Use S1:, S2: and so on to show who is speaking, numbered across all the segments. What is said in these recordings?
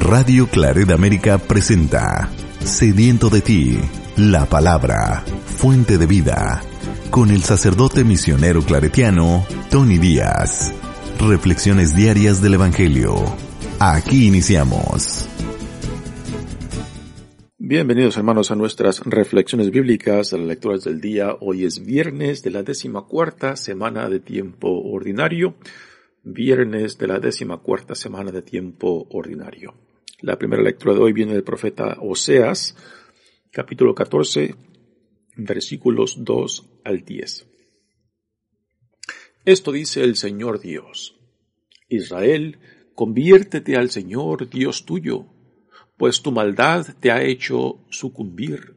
S1: Radio Claret América presenta Sediento de ti, la palabra, fuente de vida, con el sacerdote misionero claretiano Tony Díaz. Reflexiones diarias del Evangelio. Aquí iniciamos.
S2: Bienvenidos hermanos a nuestras reflexiones bíblicas, a las lecturas del día. Hoy es viernes de la décima cuarta semana de tiempo ordinario. Viernes de la décima cuarta semana de tiempo ordinario. La primera lectura de hoy viene del profeta Oseas, capítulo 14, versículos 2 al 10. Esto dice el Señor Dios. Israel, conviértete al Señor Dios tuyo, pues tu maldad te ha hecho sucumbir.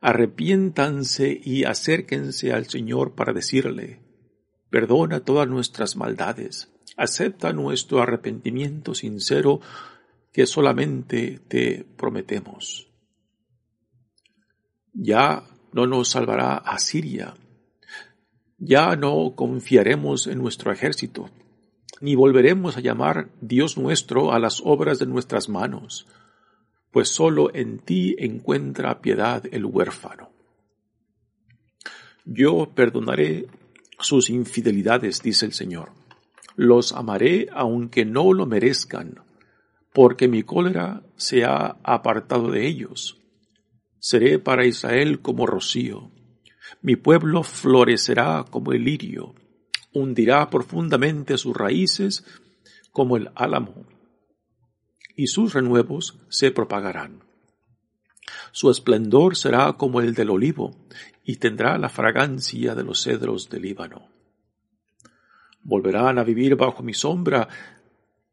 S2: Arrepiéntanse y acérquense al Señor para decirle, perdona todas nuestras maldades, acepta nuestro arrepentimiento sincero que solamente te prometemos. Ya no nos salvará Asiria, ya no confiaremos en nuestro ejército, ni volveremos a llamar Dios nuestro a las obras de nuestras manos, pues sólo en ti encuentra piedad el huérfano. Yo perdonaré sus infidelidades, dice el Señor. Los amaré aunque no lo merezcan, porque mi cólera se ha apartado de ellos. Seré para Israel como rocío. Mi pueblo florecerá como el lirio, hundirá profundamente sus raíces como el álamo, y sus renuevos se propagarán. Su esplendor será como el del olivo, y tendrá la fragancia de los cedros del Líbano. Volverán a vivir bajo mi sombra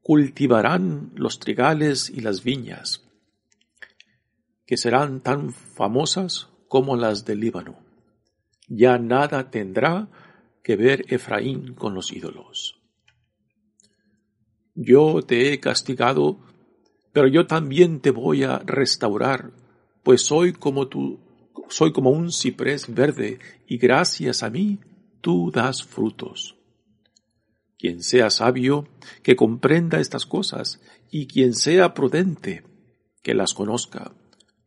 S2: cultivarán los trigales y las viñas, que serán tan famosas como las del Líbano. Ya nada tendrá que ver Efraín con los ídolos. Yo te he castigado, pero yo también te voy a restaurar, pues soy como tú, soy como un ciprés verde, y gracias a mí tú das frutos. Quien sea sabio, que comprenda estas cosas, y quien sea prudente, que las conozca.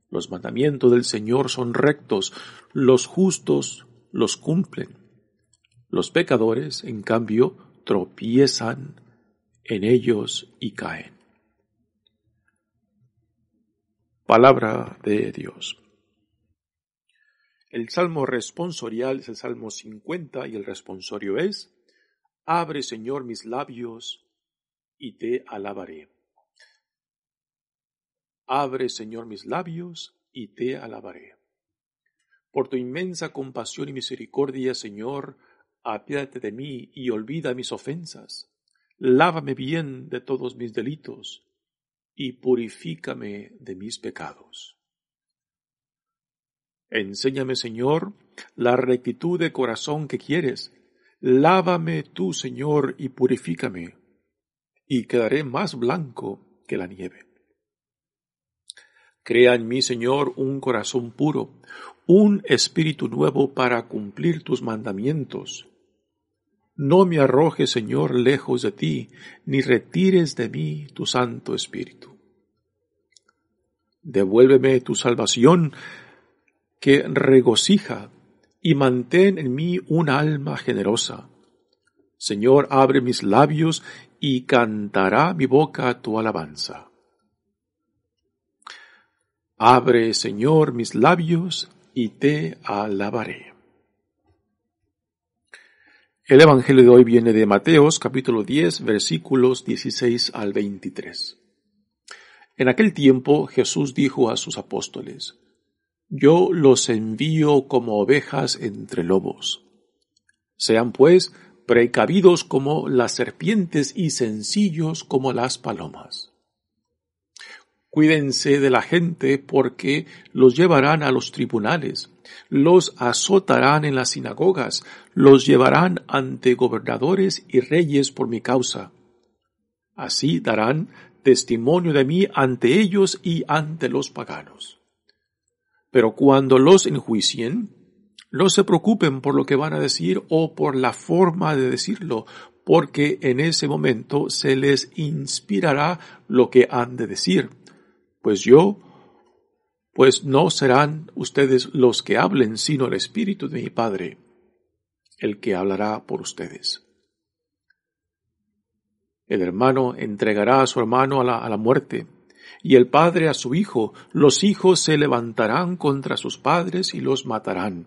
S2: Los mandamientos del Señor son rectos, los justos los cumplen. Los pecadores, en cambio, tropiezan en ellos y caen. Palabra de Dios. El salmo responsorial es el salmo 50 y el responsorio es Abre, Señor, mis labios y te alabaré. Abre, Señor, mis labios y te alabaré. Por tu inmensa compasión y misericordia, Señor, apiádate de mí y olvida mis ofensas. Lávame bien de todos mis delitos y purifícame de mis pecados. Enséñame, Señor, la rectitud de corazón que quieres Lávame tú, Señor, y purifícame, y quedaré más blanco que la nieve. Crea en mí, Señor, un corazón puro, un espíritu nuevo para cumplir tus mandamientos. No me arrojes, Señor, lejos de ti, ni retires de mí tu Santo Espíritu. Devuélveme tu salvación, que regocija y mantén en mí un alma generosa. Señor, abre mis labios y cantará mi boca tu alabanza. Abre, Señor, mis labios y te alabaré. El Evangelio de hoy viene de Mateos capítulo 10 versículos 16 al 23. En aquel tiempo Jesús dijo a sus apóstoles, yo los envío como ovejas entre lobos. Sean pues precavidos como las serpientes y sencillos como las palomas. Cuídense de la gente porque los llevarán a los tribunales, los azotarán en las sinagogas, los llevarán ante gobernadores y reyes por mi causa. Así darán testimonio de mí ante ellos y ante los paganos. Pero cuando los enjuicien, no se preocupen por lo que van a decir o por la forma de decirlo, porque en ese momento se les inspirará lo que han de decir. Pues yo, pues no serán ustedes los que hablen, sino el Espíritu de mi Padre, el que hablará por ustedes. El hermano entregará a su hermano a la, a la muerte, y el padre a su hijo. Los hijos se levantarán contra sus padres y los matarán.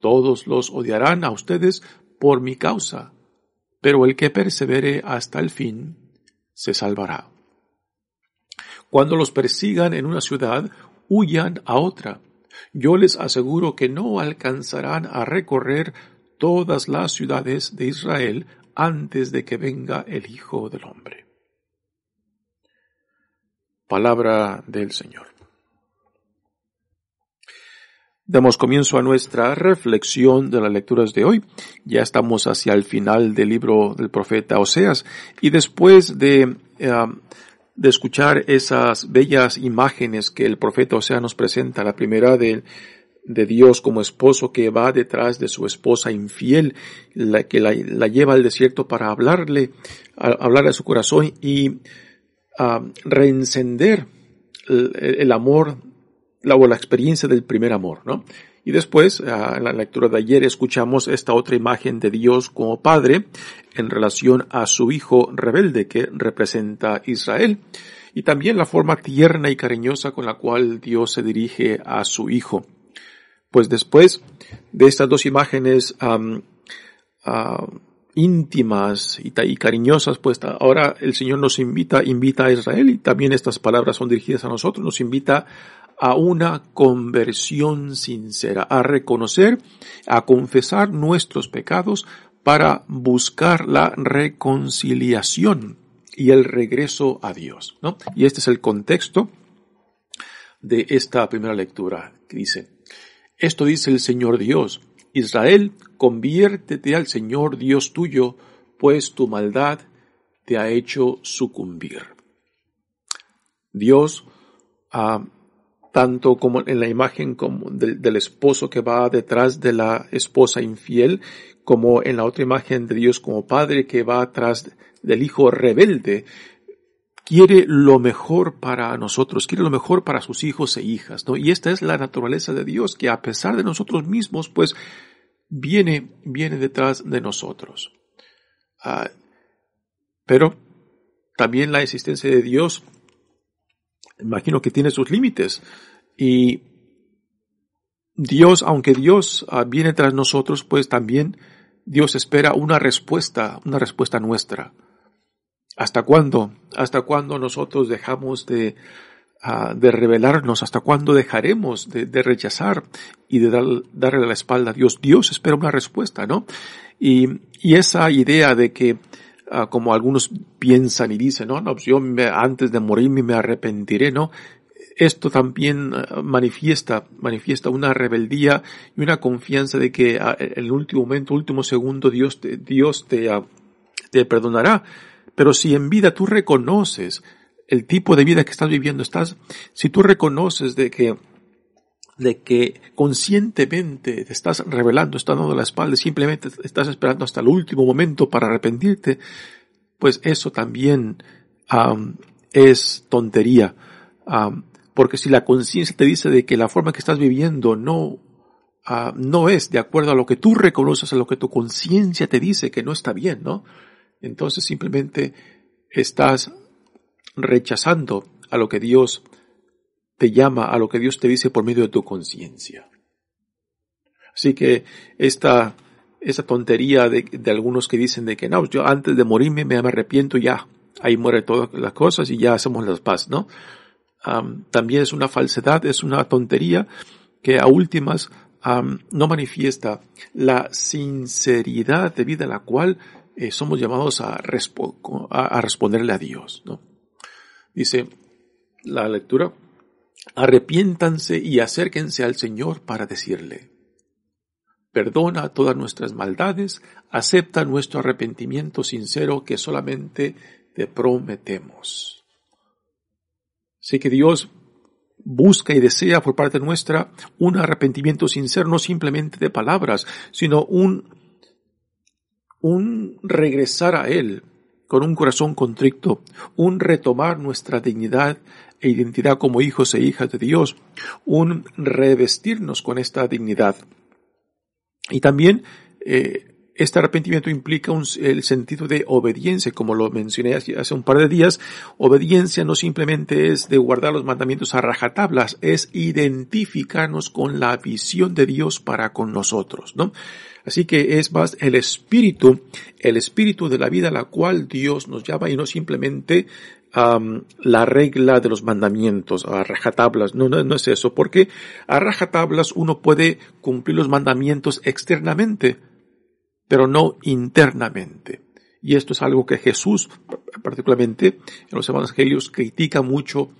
S2: Todos los odiarán a ustedes por mi causa, pero el que persevere hasta el fin se salvará. Cuando los persigan en una ciudad, huyan a otra. Yo les aseguro que no alcanzarán a recorrer todas las ciudades de Israel antes de que venga el Hijo del Hombre. Palabra del Señor. Damos comienzo a nuestra reflexión de las lecturas de hoy. Ya estamos hacia el final del libro del profeta Oseas y después de, eh, de escuchar esas bellas imágenes que el profeta Oseas nos presenta, la primera de de Dios como esposo que va detrás de su esposa infiel, la que la, lleva al desierto para hablarle, a, hablarle a su corazón y a reencender el, amor la, o la experiencia del primer amor, ¿no? Y después, en la lectura de ayer, escuchamos esta otra imagen de Dios como Padre en relación a su Hijo rebelde que representa Israel y también la forma tierna y cariñosa con la cual Dios se dirige a su Hijo. Pues después de estas dos imágenes íntimas y, cariñosas, pues ahora el Señor nos invita, invita a Israel y también estas palabras son dirigidas a nosotros, nos invita a una conversión sincera, a reconocer, a confesar nuestros pecados para buscar la reconciliación y el regreso a Dios. Y este es el contexto de esta primera lectura que dice, esto dice el Señor Dios. Israel, conviértete al Señor Dios tuyo, pues tu maldad te ha hecho sucumbir. Dios, ah, tanto como en la imagen como del, del, esposo que va detrás de la esposa infiel, como en la otra imagen de Dios como padre que va atrás del hijo rebelde, quiere lo mejor para nosotros, quiere lo mejor para sus hijos e hijas, ¿no? Y esta es la naturaleza de Dios, que a pesar de nosotros mismos, pues, viene, viene detrás de nosotros. Ah, pero también la existencia de Dios, imagino que tiene sus límites. Y Dios, aunque Dios ah, viene tras nosotros, pues también Dios espera una respuesta, una respuesta nuestra. ¿Hasta cuándo? ¿Hasta cuándo nosotros dejamos de, uh, de rebelarnos? ¿Hasta cuándo dejaremos de, de rechazar y de dar, darle la espalda a Dios? Dios espera una respuesta, ¿no? Y, y esa idea de que, uh, como algunos piensan y dicen, no, no, pues yo me, antes de morirme me arrepentiré, ¿no? Esto también uh, manifiesta, manifiesta una rebeldía y una confianza de que en el último momento, último segundo, Dios te, Dios te, te perdonará pero si en vida tú reconoces el tipo de vida que estás viviendo, estás, si tú reconoces de que de que conscientemente te estás revelando, estás dando la espalda, simplemente estás esperando hasta el último momento para arrepentirte, pues eso también es tontería. porque si la conciencia te dice de que la forma que estás viviendo no, no es de acuerdo a lo que tú reconoces, a lo que tu conciencia te dice que no está bien, ¿no? Entonces simplemente estás rechazando a lo que Dios te llama, a lo que Dios te dice por medio de tu conciencia. Así que esta, esa tontería de, algunos que dicen de que no, yo antes de morirme me arrepiento ya, ahí muere todas las cosas y ya hacemos las paz, ¿no? también es una falsedad, es una tontería que a últimas no manifiesta la sinceridad de vida la cual eh, somos llamados a, responderle a Dios. ¿no? Dice la lectura, arrepiéntanse y acérquense al Señor para decirle, perdona todas nuestras maldades, acepta nuestro arrepentimiento sincero que solamente te prometemos. Sé que Dios busca y desea por parte nuestra un arrepentimiento sincero, no simplemente de palabras, sino un un regresar a Él con un corazón contrito, un retomar nuestra dignidad e identidad como hijos e hijas de Dios, un revestirnos con esta dignidad. Y también eh, este arrepentimiento implica el sentido de obediencia, como lo mencioné hace un par de días. Obediencia no simplemente es de guardar los mandamientos a rajatablas, es identificarnos con la visión de Dios para con nosotros, ¿no? Así que es más el espíritu, el espíritu de la vida a la cual Dios nos llama y no simplemente la regla de los mandamientos, a rajatablas. No, no, no es eso, porque a rajatablas uno puede cumplir los mandamientos externamente, pero no internamente. Y esto es algo que Jesús, particularmente en los evangelios, critica mucho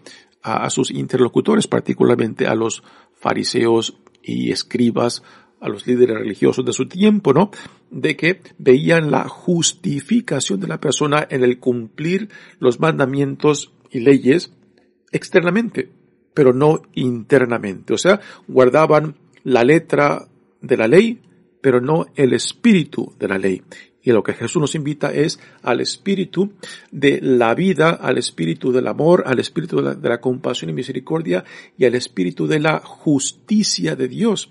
S2: a, sus interlocutores, particularmente a los fariseos y escribas, a los líderes religiosos de su tiempo, ¿no? De que veían la justificación de la persona en el cumplir los mandamientos y leyes externamente, pero no internamente. O sea, guardaban la letra de la ley, pero no el espíritu de la ley. Y lo que Jesús nos invita es al espíritu de la vida, al espíritu del amor, al espíritu de la, compasión y misericordia y al espíritu de la justicia de Dios.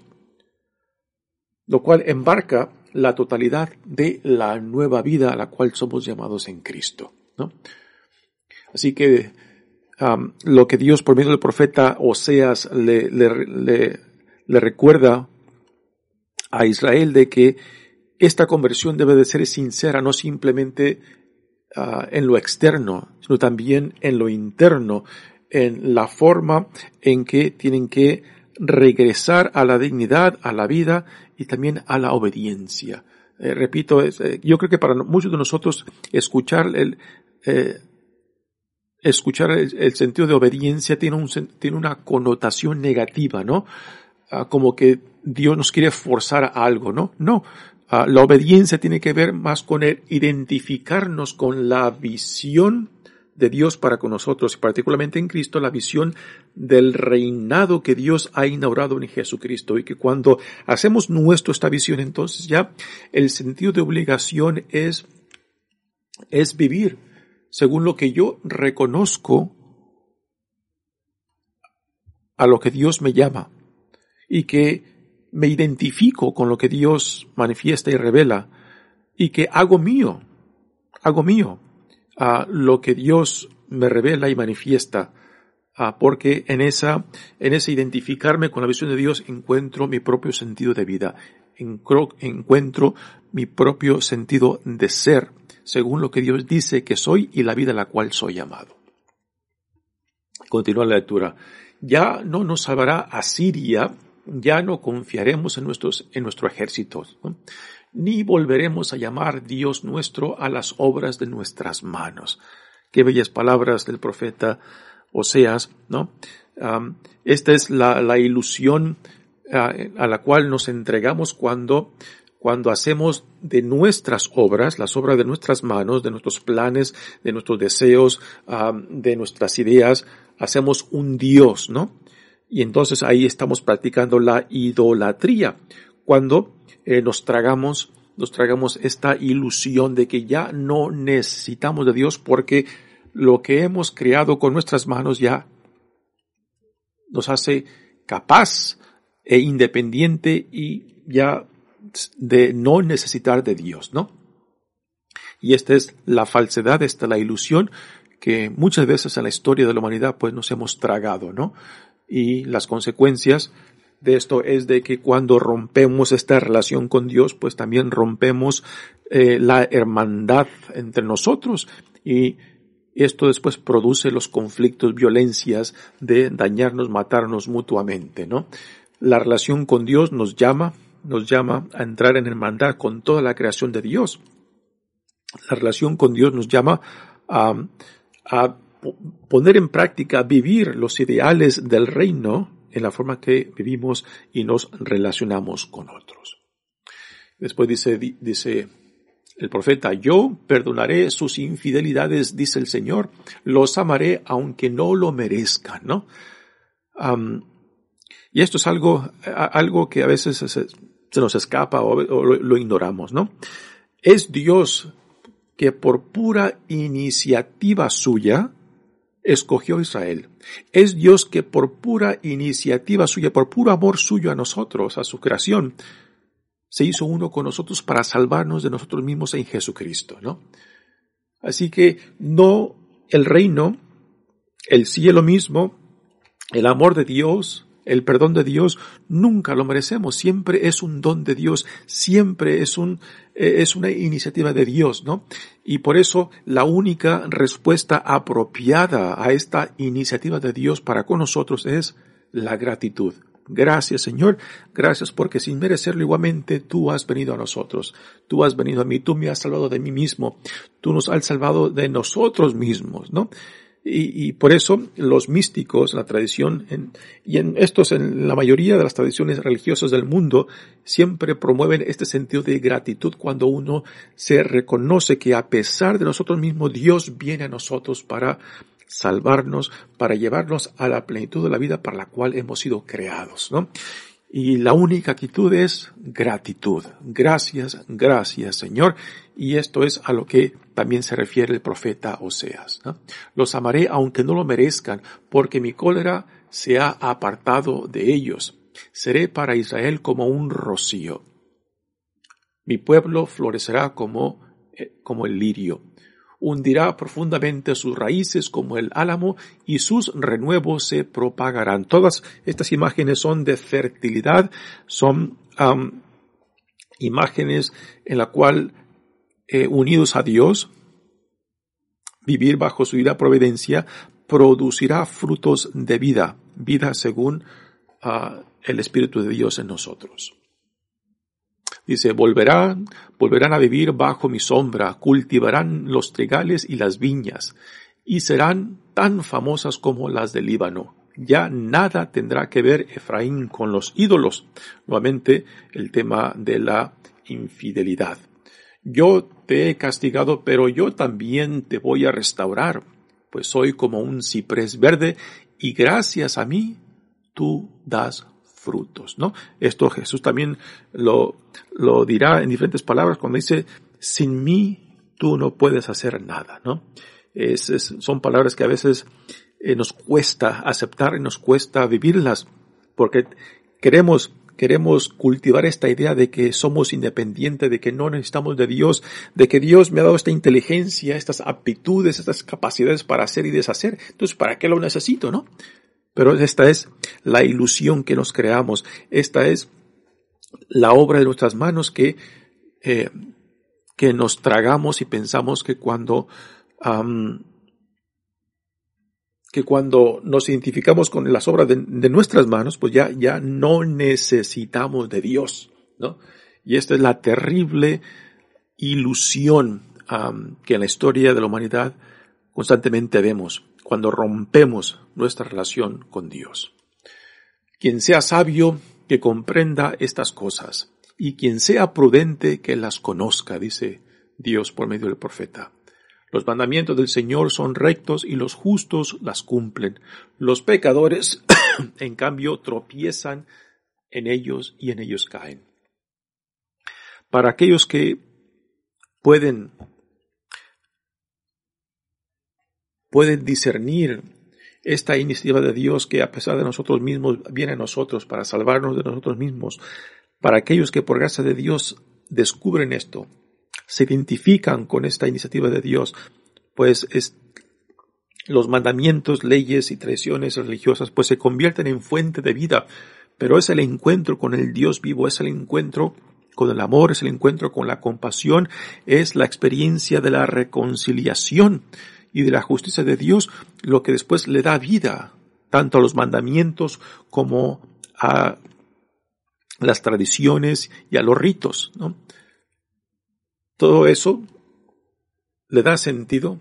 S2: Lo cual embarca la totalidad de la nueva vida a la cual somos llamados en Cristo. Así que um, lo que Dios por medio del profeta Oseas le recuerda a Israel de que esta conversión debe de ser sincera, no simplemente ah, en lo externo, sino también en lo interno, en la forma en que tienen que regresar a la dignidad, a la vida y también a la obediencia. Eh, repito, eh, yo creo que para muchos de nosotros escuchar el, eh, escuchar el, sentido de obediencia tiene, un, tiene una connotación negativa, ¿no? Ah, como que Dios nos quiere forzar a algo, ¿no? No. Ah, la obediencia tiene que ver más con el identificarnos con la visión de Dios para con nosotros, y particularmente en Cristo, la visión del reinado que Dios ha inaugurado en Jesucristo, y que cuando hacemos nuestro esta visión, entonces ya el sentido de obligación es, es vivir según lo que yo reconozco a lo que Dios me llama y que me identifico con lo que Dios manifiesta y revela y que hago mío, hago mío a lo que Dios me revela y manifiesta, porque en esa, en ese identificarme con la visión de Dios encuentro mi propio sentido de vida, encuentro mi propio sentido de ser, según lo que Dios dice que soy y la vida a la cual soy llamado. Continúa la lectura. Ya no nos salvará Asiria ya no confiaremos en, nuestros, en nuestro ejército, ni volveremos a llamar Dios nuestro a las obras de nuestras manos. Qué bellas palabras del profeta Oseas, ¿no? esta es la, ilusión a, la cual nos entregamos cuando, cuando hacemos de nuestras obras, las obras de nuestras manos, de nuestros planes, de nuestros deseos, de nuestras ideas, hacemos un Dios, ¿no? Y entonces ahí estamos practicando la idolatría, cuando eh, nos tragamos, nos tragamos esta ilusión de que ya no necesitamos de Dios porque lo que hemos creado con nuestras manos ya nos hace capaz e independiente y ya de no necesitar de Dios, ¿no? Y esta es la falsedad, esta es la ilusión que muchas veces en la historia de la humanidad pues nos hemos tragado, ¿no? Y las consecuencias de esto es de que cuando rompemos esta relación con Dios, pues también rompemos eh, la hermandad entre nosotros y esto después produce los conflictos, violencias de dañarnos, matarnos mutuamente, ¿no? La relación con Dios nos llama, nos llama a entrar en hermandad con toda la creación de Dios. La relación con Dios nos llama a, a poner en práctica, vivir los ideales del reino en la forma que vivimos y nos relacionamos con otros. Después dice, dice el profeta, yo perdonaré sus infidelidades, dice el Señor, los amaré aunque no lo merezcan, ¿no? y esto es algo, algo que a veces se, nos escapa o, lo, ignoramos, ¿no? es Dios que por pura iniciativa suya escogió Israel. Es Dios que por pura iniciativa suya, por puro amor suyo a nosotros, a su creación, se hizo uno con nosotros para salvarnos de nosotros mismos en Jesucristo, ¿no? Así que no el reino, el cielo mismo, el amor de Dios, el perdón de Dios nunca lo merecemos, siempre es un don de Dios, siempre es un eh, es una iniciativa de Dios, ¿no? Y por eso la única respuesta apropiada a esta iniciativa de Dios para con nosotros es la gratitud. Gracias Señor, gracias porque sin merecerlo igualmente tú has venido a nosotros, tú has venido a mí, tú me has salvado de mí mismo, tú nos has salvado de nosotros mismos, ¿no? Y, por eso los místicos, la tradición, y en estos, en la mayoría de las tradiciones religiosas del mundo, siempre promueven este sentido de gratitud cuando uno se reconoce que a pesar de nosotros mismos, Dios viene a nosotros para salvarnos, para llevarnos a la plenitud de la vida para la cual hemos sido creados, ¿no? Y la única actitud es gratitud. Gracias, gracias Señor. Y esto es a lo que también se refiere el profeta Oseas. Los amaré aunque no lo merezcan, porque mi cólera se ha apartado de ellos. Seré para Israel como un rocío. Mi pueblo florecerá como, eh, como el lirio hundirá profundamente sus raíces como el álamo y sus renuevos se propagarán. Todas estas imágenes son de fertilidad, son imágenes en la cual eh, unidos a Dios, vivir bajo su vida providencia, producirá frutos de vida, vida según ah, el Espíritu de Dios en nosotros. Dice, volverán, volverán a vivir bajo mi sombra, cultivarán los trigales y las viñas, y serán tan famosas como las del Líbano. Ya nada tendrá que ver Efraín con los ídolos. Nuevamente, el tema de la infidelidad. Yo te he castigado, pero yo también te voy a restaurar, pues soy como un ciprés verde, y gracias a mí tú das frutos, ¿no? Esto Jesús también lo, lo dirá en diferentes palabras cuando dice, sin mí tú no puedes hacer nada, ¿no? Son palabras que a veces eh, nos cuesta aceptar y nos cuesta vivirlas, porque queremos queremos cultivar esta idea de que somos independientes, de que no necesitamos de Dios, de que Dios me ha dado esta inteligencia, estas aptitudes, estas capacidades para hacer y deshacer. Entonces, ¿para qué lo necesito, no? Pero esta es la ilusión que nos creamos. Esta es la obra de nuestras manos que, eh, que nos tragamos y pensamos que cuando, que cuando nos identificamos con las obras de, nuestras manos, pues ya, ya no necesitamos de Dios, ¿no? Y esta es la terrible ilusión que en la historia de la humanidad constantemente vemos cuando rompemos nuestra relación con Dios. Quien sea sabio, que comprenda estas cosas, y quien sea prudente, que las conozca, dice Dios por medio del profeta. Los mandamientos del Señor son rectos y los justos las cumplen. Los pecadores, en cambio, tropiezan en ellos y en ellos caen. Para aquellos que pueden pueden discernir esta iniciativa de Dios que a pesar de nosotros mismos viene a nosotros para salvarnos de nosotros mismos, para aquellos que por gracia de Dios descubren esto, se identifican con esta iniciativa de Dios, pues es, los mandamientos, leyes y tradiciones religiosas pues se convierten en fuente de vida, pero es el encuentro con el Dios vivo, es el encuentro con el amor, es el encuentro con la compasión, es la experiencia de la reconciliación y de la justicia de Dios, lo que después le da vida tanto a los mandamientos como a las tradiciones y a los ritos. ¿no? Todo eso le da sentido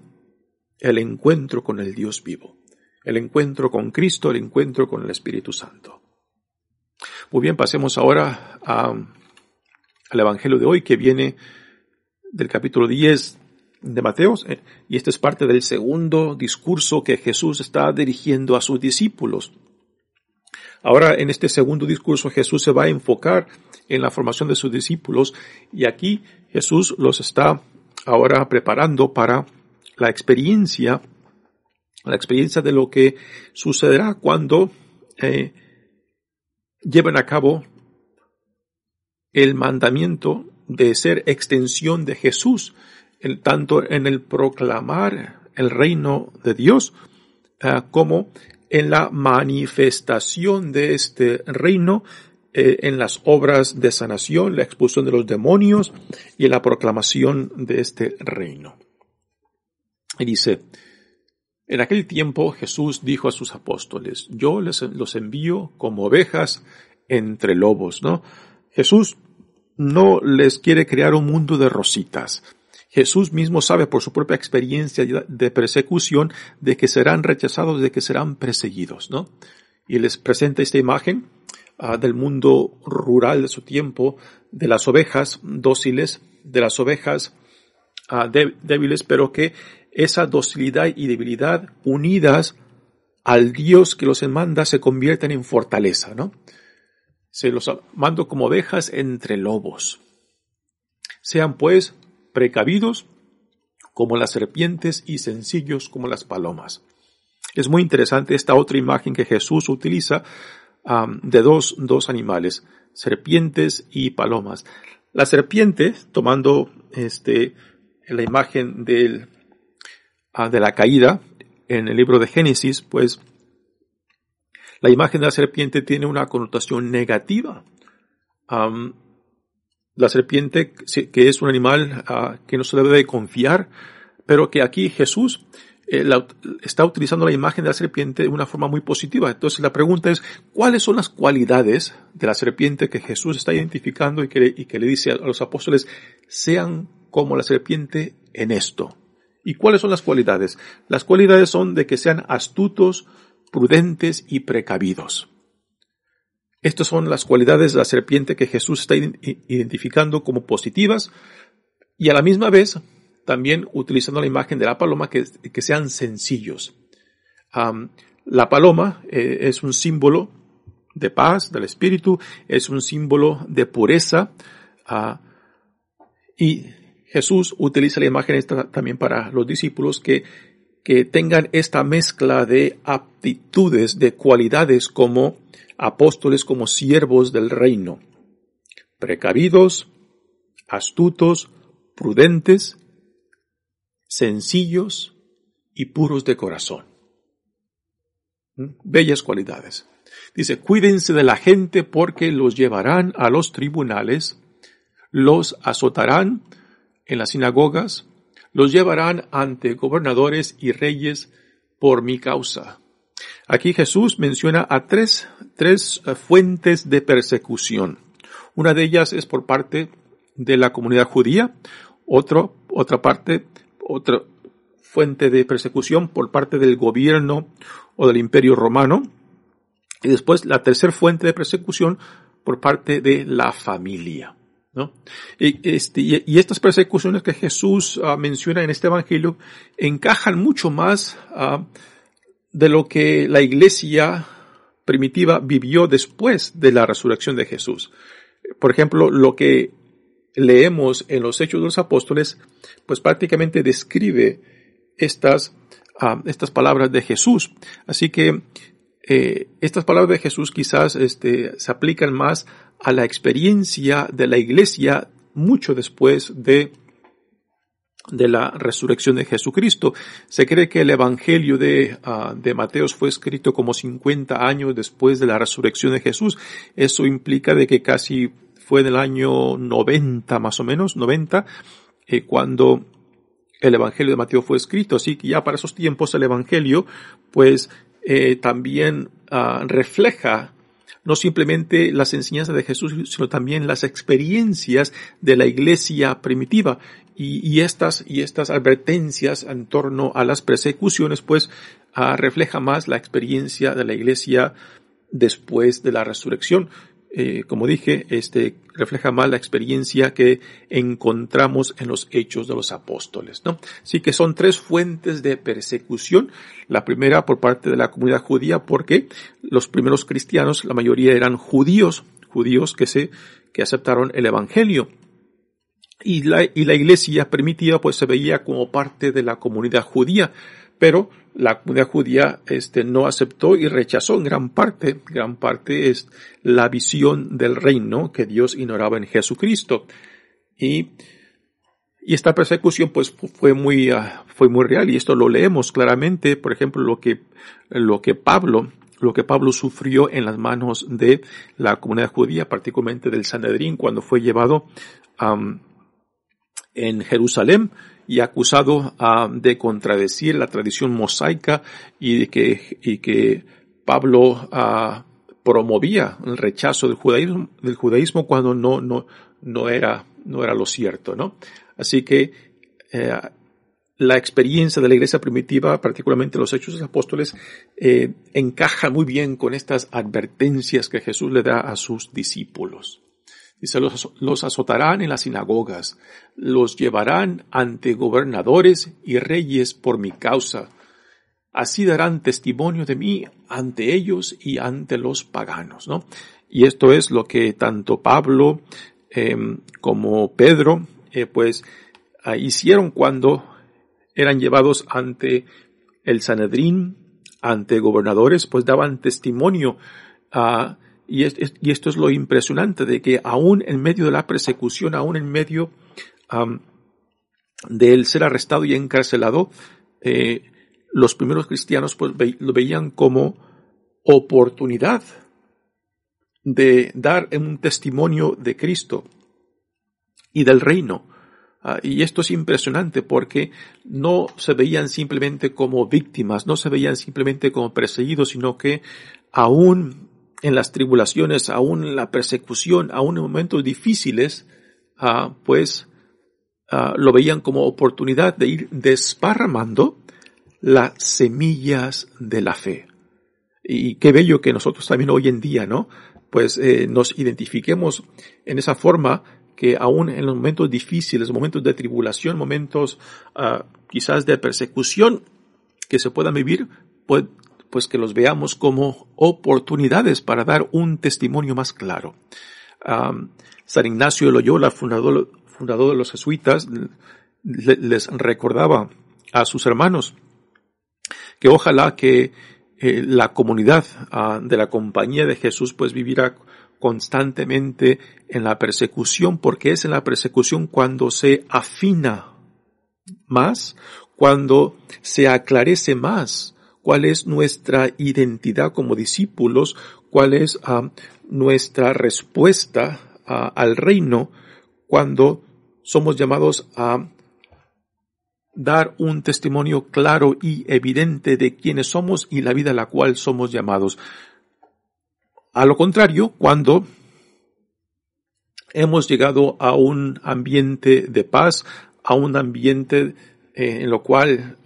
S2: el encuentro con el Dios vivo, el encuentro con Cristo, el encuentro con el Espíritu Santo. Muy bien, pasemos ahora al Evangelio de hoy que viene del capítulo 10 de Mateos, eh, y este es parte del segundo discurso que Jesús está dirigiendo a sus discípulos. Ahora, en este segundo discurso, Jesús se va a enfocar en la formación de sus discípulos. Y aquí Jesús los está ahora preparando para la experiencia, la experiencia de lo que sucederá cuando eh, lleven a cabo el mandamiento de ser extensión de Jesús, tanto en el proclamar el reino de Dios eh, como en la manifestación de este reino eh, en las obras de sanación, la expulsión de los demonios y la proclamación de este reino. Y dice, en aquel tiempo Jesús dijo a sus apóstoles, yo les los envío como ovejas entre lobos, ¿no? Jesús no les quiere crear un mundo de rositas. Jesús mismo sabe por su propia experiencia de persecución de que serán rechazados, de que serán perseguidos, ¿no? Y les presenta esta imagen ah, del mundo rural de su tiempo, de las ovejas dóciles, de las ovejas ah, débiles, pero que esa docilidad y debilidad unidas al Dios que los manda se convierten en fortaleza, ¿no? Se los mando como ovejas entre lobos. Sean pues precavidos como las serpientes y sencillos como las palomas. Es muy interesante esta otra imagen que Jesús utiliza de dos, dos animales, serpientes y palomas. La serpiente, tomando este, la imagen del, ah, de la caída en el libro de Génesis, pues la imagen de la serpiente tiene una connotación negativa la serpiente, que es un animal ah, que no se debe de confiar, pero que aquí Jesús eh, está utilizando la imagen de la serpiente de una forma muy positiva. Entonces la pregunta es, ¿cuáles son las cualidades de la serpiente que Jesús está identificando y que, y que le dice a los apóstoles, sean como la serpiente en esto? ¿Y cuáles son las cualidades? Las cualidades son de que sean astutos, prudentes y precavidos. Estas son las cualidades de la serpiente que Jesús está identificando como positivas y a la misma vez también utilizando la imagen de la paloma que, sean sencillos. la paloma eh, es un símbolo de paz, del espíritu, es un símbolo de pureza ah, y Jesús utiliza la imagen esta también para los discípulos que, que tengan esta mezcla de aptitudes, de cualidades como apóstoles como siervos del reino, precavidos, astutos, prudentes, sencillos y puros de corazón. ¿Mm? Bellas cualidades. Dice, cuídense de la gente porque los llevarán a los tribunales, los azotarán en las sinagogas, los llevarán ante gobernadores y reyes por mi causa. Aquí Jesús menciona a tres, tres eh, fuentes de persecución. Una de ellas es por parte de la comunidad judía, otro, otra parte, otra fuente de persecución por parte del gobierno o del imperio romano, y después la tercera fuente de persecución por parte de la familia. ¿no? Y, este, y, estas persecuciones que Jesús ah, menciona en este evangelio encajan mucho más uh, de lo que la iglesia primitiva vivió después de la resurrección de Jesús. Por ejemplo, lo que leemos en los Hechos de los Apóstoles, pues prácticamente describe estas, ah, estas palabras de Jesús. Así que eh, estas palabras de Jesús quizás este, se aplican más a la experiencia de la iglesia mucho después de de la resurrección de Jesucristo. Se cree que el Evangelio de, uh, de Mateos fue escrito como 50 años después de la resurrección de Jesús. Eso implica de que casi fue en el año 90 más o menos, 90, eh, cuando el Evangelio de Mateo fue escrito. Así que ya para esos tiempos el Evangelio pues eh, también uh, refleja no simplemente las enseñanzas de Jesús, sino también las experiencias de la iglesia primitiva. Y, estas, y estas advertencias en torno a las persecuciones, pues, ah, refleja más la experiencia de la iglesia después de la resurrección. Eh, como dije, este refleja más la experiencia que encontramos en los hechos de los apóstoles, ¿no? Así que son tres fuentes de persecución. La primera por parte de la comunidad judía, porque los primeros cristianos, la mayoría eran judíos, judíos que se, que aceptaron el Evangelio. Y la, y la iglesia primitiva pues se veía como parte de la comunidad judía, pero la comunidad judía este, no aceptó y rechazó en gran parte, gran parte es la visión del reino que Dios ignoraba en Jesucristo. Y, y esta persecución pues fue muy, uh, fue muy real y esto lo leemos claramente, por ejemplo, lo que, lo que Pablo, lo que Pablo sufrió en las manos de la comunidad judía, particularmente del Sanedrín, cuando fue llevado en Jerusalén y acusado uh, de contradecir la tradición mosaica y de que, y que Pablo uh, promovía el rechazo del judaísmo, del judaísmo cuando no, no, no era, no era lo cierto, ¿no? Así que eh, la experiencia de la iglesia primitiva, particularmente los hechos de los apóstoles, eh, encaja muy bien con estas advertencias que Jesús le da a sus discípulos. Dice, los, los azotarán en las sinagogas, los llevarán ante gobernadores y reyes por mi causa. Así darán testimonio de mí ante ellos y ante los paganos, ¿no? Y esto es lo que tanto Pablo eh, como Pedro, eh, pues, uh, hicieron cuando eran llevados ante el Sanedrín, ante gobernadores, pues daban testimonio a uh, y, es, es, y, esto es lo impresionante de que aún en medio de la persecución, aún en medio um, de ser arrestado y encarcelado, eh, los primeros cristianos pues lo veían como oportunidad de dar un testimonio de Cristo y del reino. Uh, y esto es impresionante porque no se veían simplemente como víctimas, no se veían simplemente como perseguidos, sino que aún en las tribulaciones, aún en la persecución, aún en momentos difíciles, uh, pues uh, lo veían como oportunidad de ir desparramando las semillas de la fe. Y qué bello que nosotros también hoy en día, ¿no? Pues eh, nos identifiquemos en esa forma que aún en los momentos difíciles, momentos de tribulación, momentos uh, quizás de persecución que se puedan vivir, pues pues que los veamos como oportunidades para dar un testimonio más claro. San Ignacio de Loyola, fundador, fundador de los jesuitas, le, les recordaba a sus hermanos que ojalá que eh, la comunidad uh, de la compañía de Jesús pues viviera constantemente en la persecución, porque es en la persecución cuando se afina más, cuando se aclarece más cuál es nuestra identidad como discípulos, cuál es uh, nuestra respuesta uh, al reino cuando somos llamados a dar un testimonio claro y evidente de quiénes somos y la vida a la cual somos llamados. A lo contrario, cuando hemos llegado a un ambiente de paz, a un ambiente eh, en lo cual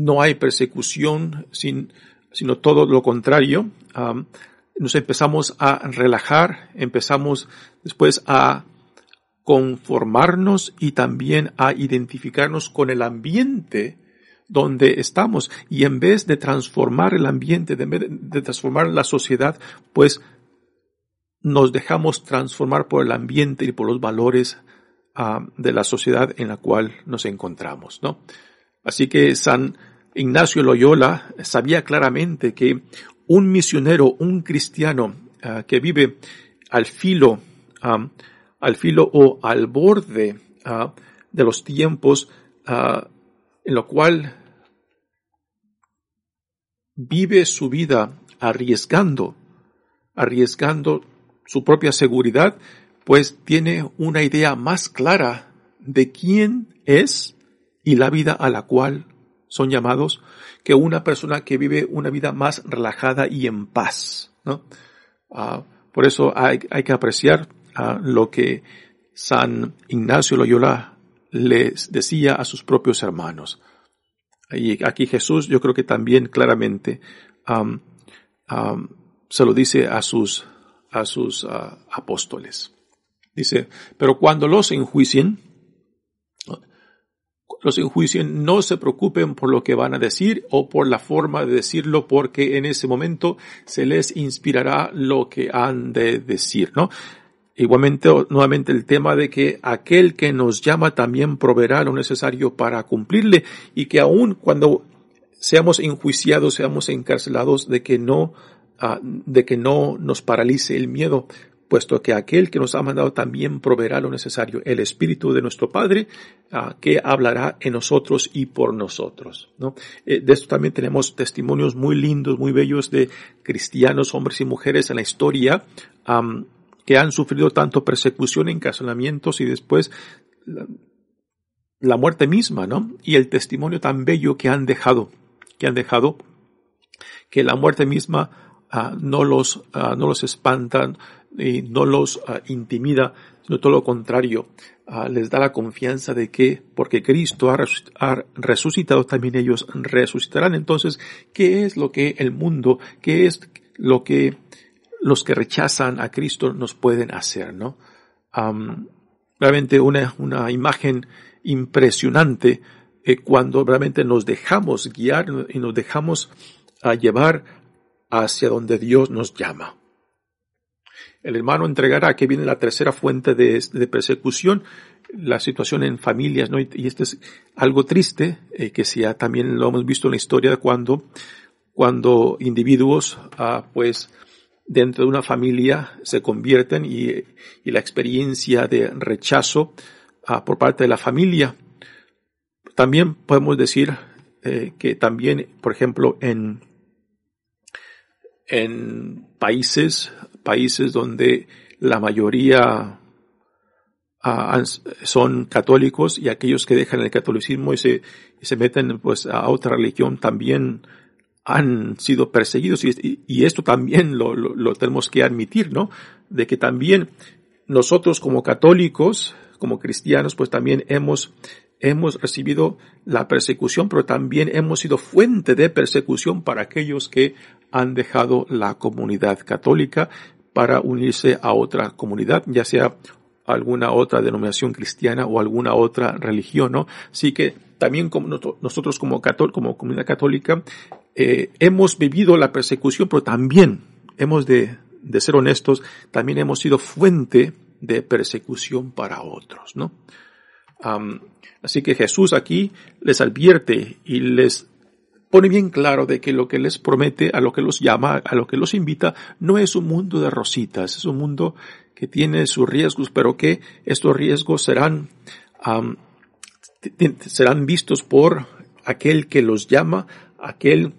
S2: no hay persecución, sin, sino todo lo contrario. Nos empezamos a relajar, empezamos después a conformarnos y también a identificarnos con el ambiente donde estamos. Y en vez de transformar el ambiente, en vez de transformar la sociedad, pues nos dejamos transformar por el ambiente y por los valores de la sociedad en la cual nos encontramos, ¿no? Así que San Ignacio Loyola sabía claramente que un misionero, un cristiano uh, que vive al filo, um, al filo o al borde uh, de los tiempos, en lo cual vive su vida arriesgando, arriesgando su propia seguridad, pues tiene una idea más clara de quién es y la vida a la cual son llamados que una persona que vive una vida más relajada y en paz. ¿no? Uh, por eso hay, hay que apreciar uh, lo que San Ignacio Loyola les decía a sus propios hermanos. Y aquí Jesús yo creo que también claramente se lo dice a sus, a sus uh, apóstoles. Dice, pero cuando los enjuicien, los enjuicien, no se preocupen por lo que van a decir o por la forma de decirlo, porque en ese momento se les inspirará lo que han de decir, ¿no? Igualmente, nuevamente el tema de que aquel que nos llama también proveerá lo necesario para cumplirle y que aun cuando seamos enjuiciados, seamos encarcelados, de que no, ah, de que no nos paralice el miedo, puesto que aquel que nos ha mandado también proveerá lo necesario, el Espíritu de nuestro Padre, ah, que hablará en nosotros y por nosotros. ¿no? Eh, de esto también tenemos testimonios muy lindos, muy bellos de cristianos, hombres y mujeres en la historia, que han sufrido tanto persecución, encarcelamientos y después la, la, muerte misma, ¿no? Y el testimonio tan bello que han dejado, que han dejado, que la muerte misma Ah, no los, ah, no los espantan y no los ah, intimida, sino todo lo contrario, les da la confianza de que porque Cristo ha, resucitado, también ellos resucitarán. Entonces, ¿qué es lo que el mundo, qué es lo que los que rechazan a Cristo nos pueden hacer, no? realmente una, una imagen impresionante eh, cuando realmente nos dejamos guiar y nos dejamos llevar hacia donde Dios nos llama. El hermano entregará, que viene la tercera fuente de, persecución, la situación en familias, ¿no? Y, esto es algo triste, eh, que sea, también lo hemos visto en la historia cuando, cuando individuos, ah, pues, dentro de una familia se convierten y, y la experiencia de rechazo ah, por parte de la familia. También podemos decir eh, que también, por ejemplo, en, en países, países donde la mayoría ah, son católicos y aquellos que dejan el catolicismo y se, se meten pues a otra religión también han sido perseguidos y, y esto también lo, lo, lo, tenemos que admitir, ¿no? De que también nosotros como católicos, como cristianos, pues también hemos hemos recibido la persecución, pero también hemos sido fuente de persecución para aquellos que han dejado la comunidad católica para unirse a otra comunidad, ya sea alguna otra denominación cristiana o alguna otra religión, ¿no? Así que también como nosotros como, como comunidad católica eh, hemos vivido la persecución, pero también hemos de, de ser honestos, también hemos sido fuente de persecución para otros, ¿no? así que Jesús aquí les advierte y les pone bien claro de que lo que les promete, a lo que los llama, a lo que los invita, no es un mundo de rositas, es un mundo que tiene sus riesgos, pero que estos riesgos serán, serán vistos por aquel que los llama, aquel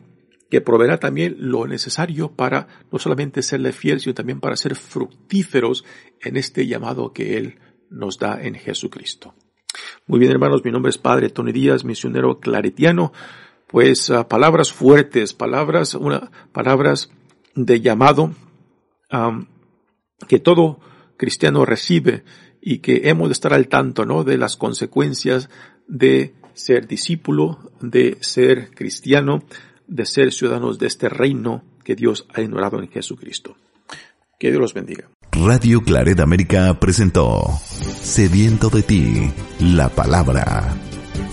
S2: que proveerá también lo necesario para no solamente serle fiel, sino también para ser fructíferos en este llamado que Él nos da en Jesucristo. Muy bien, hermanos, mi nombre es Padre Tony Díaz, misionero claretiano. Pues ah, palabras fuertes, palabras, una, palabras de llamado que todo cristiano recibe y que hemos de estar al tanto, ¿no? De las consecuencias de ser discípulo, de ser cristiano, de ser ciudadanos de este reino que Dios ha ignorado en Jesucristo. Que Dios los bendiga.
S1: Radio Claret América presentó Sediento de ti, la palabra.